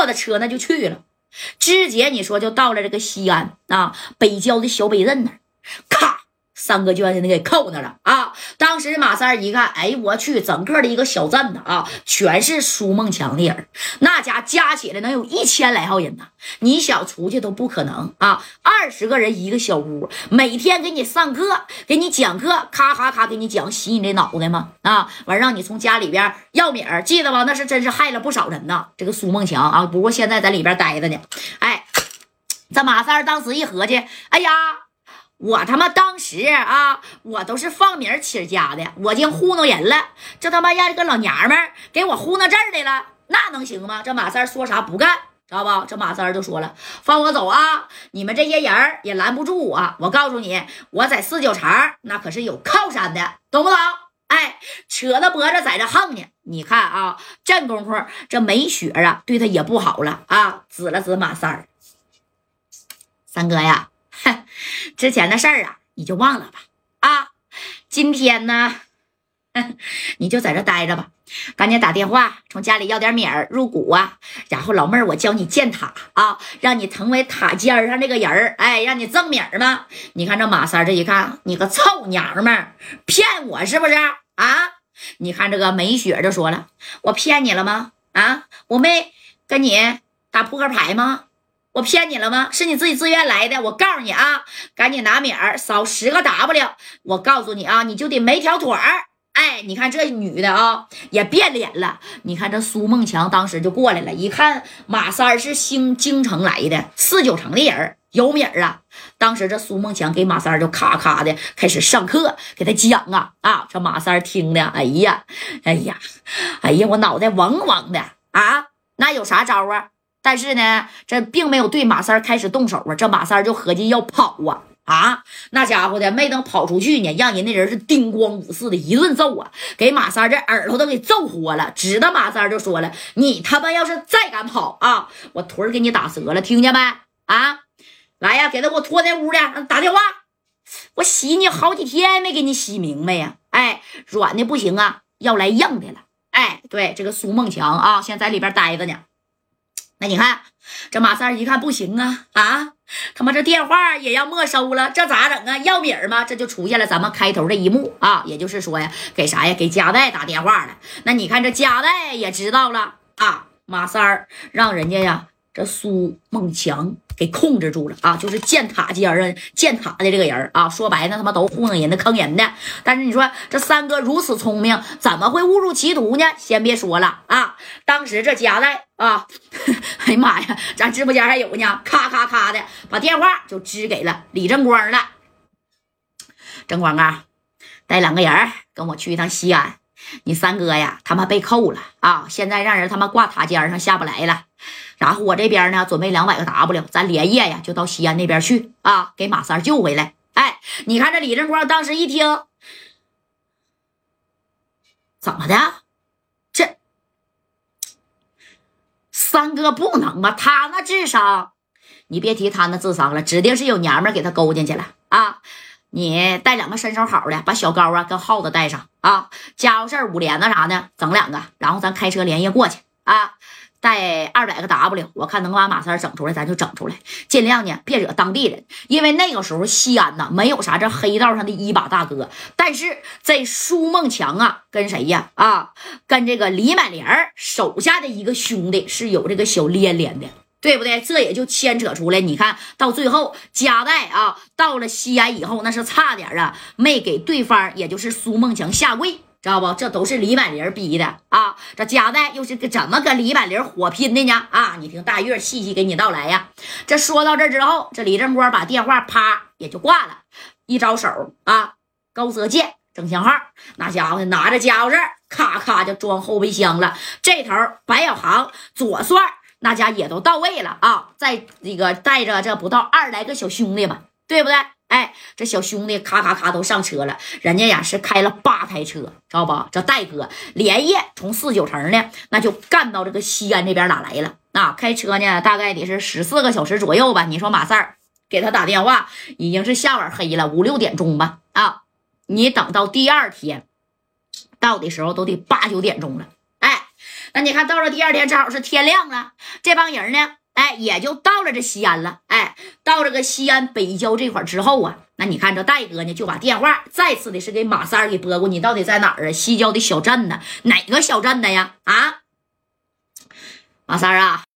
坐的车那就去了，直接你说就到了这个西安啊北郊的小北镇那儿，咔。三哥就让人给扣那了啊！当时马三一看，哎，我去，整个的一个小镇子啊，全是苏梦强的人，那家加起来能有一千来号人呢。你想出去都不可能啊！二十个人一个小屋，每天给你上课，给你讲课，咔咔咔给你讲，洗你这脑袋吗？啊，完让你从家里边要米儿，记得吧？那是真是害了不少人呐。这个苏梦强啊，不过现在在里边待着呢。哎，这马三当时一合计，哎呀！我他妈当时啊，我都是放名起家的，我竟糊弄人了，这他妈让这个老娘们给我糊弄这儿来了，那能行吗？这马三说啥不干，知道不？这马三就说了，放我走啊！你们这些人也拦不住我，我告诉你，我在四九城那可是有靠山的，懂不懂？哎，扯着脖子在这横呢。你看啊，这功夫这梅雪啊，对他也不好了啊，指了指马三儿，三哥呀。之前的事儿啊，你就忘了吧。啊，今天呢，你就在这待着吧，赶紧打电话从家里要点米儿入股啊。然后老妹儿，我教你建塔啊，让你成为塔尖上这个人儿，哎，让你挣米儿嘛。你看这马三这一看，你个臭娘们儿，骗我是不是啊？你看这个梅雪就说了，我骗你了吗？啊，我没跟你打扑克牌吗？我骗你了吗？是你自己自愿来的。我告诉你啊，赶紧拿米儿扫十个 W。我告诉你啊，你就得没条腿儿。哎，你看这女的啊，也变脸了。你看这苏梦强当时就过来了，一看马三是兴京城来的，四九城的人有米儿啊。当时这苏梦强给马三就咔咔的开始上课，给他讲啊啊。这马三听的，哎呀，哎呀，哎呀，我脑袋嗡嗡的啊。那有啥招啊？但是呢，这并没有对马三开始动手啊！这马三就合计要跑啊啊！那家伙的没等跑出去呢，让人那人是叮咣五四的一顿揍啊，给马三这耳朵都给揍豁了。指着马三就说了：“你他妈要是再敢跑啊，我腿给你打折了，听见没？啊，来呀，给他给我拖那屋里，打电话。我洗你好几天没给你洗明白呀！哎，软的不行啊，要来硬的了。哎，对，这个苏梦强啊，现在里边待着呢。”那你看，这马三一看不行啊啊！他妈这电话也要没收了，这咋整啊？要米儿吗？这就出现了咱们开头这一幕啊，也就是说呀，给啥呀？给加代打电话了。那你看这加代也知道了啊，马三儿让人家呀，这苏梦强。给控制住了啊！就是建塔尖啊，建塔的这个人啊，说白了他妈都糊弄人的、坑人的。但是你说这三哥如此聪明，怎么会误入歧途呢？先别说了啊！当时这夹带啊，哎呀妈呀，咱直播间还有呢，咔咔咔的把电话就支给了李正光了。正光啊，带两个人跟我去一趟西安。你三哥呀，他妈被扣了啊！现在让人他妈挂塔尖上下不来了。然后我这边呢，准备两百个 W，咱连夜呀就到西安那边去啊，给马三救回来。哎，你看这李正光当时一听，怎么的？这三哥不能吧？他那智商，你别提他那智商了，指定是有娘们给他勾进去了啊！你带两个身手好的，把小高啊跟耗子带上啊，家伙事儿五连子啥的整两个，然后咱开车连夜过去啊，带二百个 W，我看能把马三整出来，咱就整出来，尽量呢别惹当地人，因为那个时候西安呐没有啥这黑道上的一把大哥，但是这苏梦强啊跟谁呀啊跟这个李满莲手下的一个兄弟是有这个小连连的。对不对？这也就牵扯出来。你看到最后，加代啊，到了西安以后，那是差点啊，没给对方，也就是苏梦强下跪，知道不？这都是李满林逼的啊！这加代又是怎么跟李满林火拼的呢？啊！你听大月细细给你道来呀。这说到这之后，这李正光把电话啪也就挂了，一招手啊，高泽健整枪号，那家伙拿着家伙事咔咔就装后备箱了。这头白小航左帅。那家也都到位了啊，在这个带着这不到二来个小兄弟吧，对不对？哎，这小兄弟咔咔咔都上车了，人家呀是开了八台车，知道不？这戴哥连夜从四九城呢，那就干到这个西安这边哪来了？啊，开车呢大概得是十四个小时左右吧。你说马三儿给他打电话，已经是下晚黑了，五六点钟吧。啊，你等到第二天到的时候都得八九点钟了。哎那你看到了第二天，正好是天亮了，这帮人呢，哎，也就到了这西安了。哎，到这个西安北郊这块之后啊，那你看这戴哥呢，就把电话再次的是给马三给拨过，你到底在哪儿啊？西郊的小镇呢？哪个小镇的呀？啊，马三啊！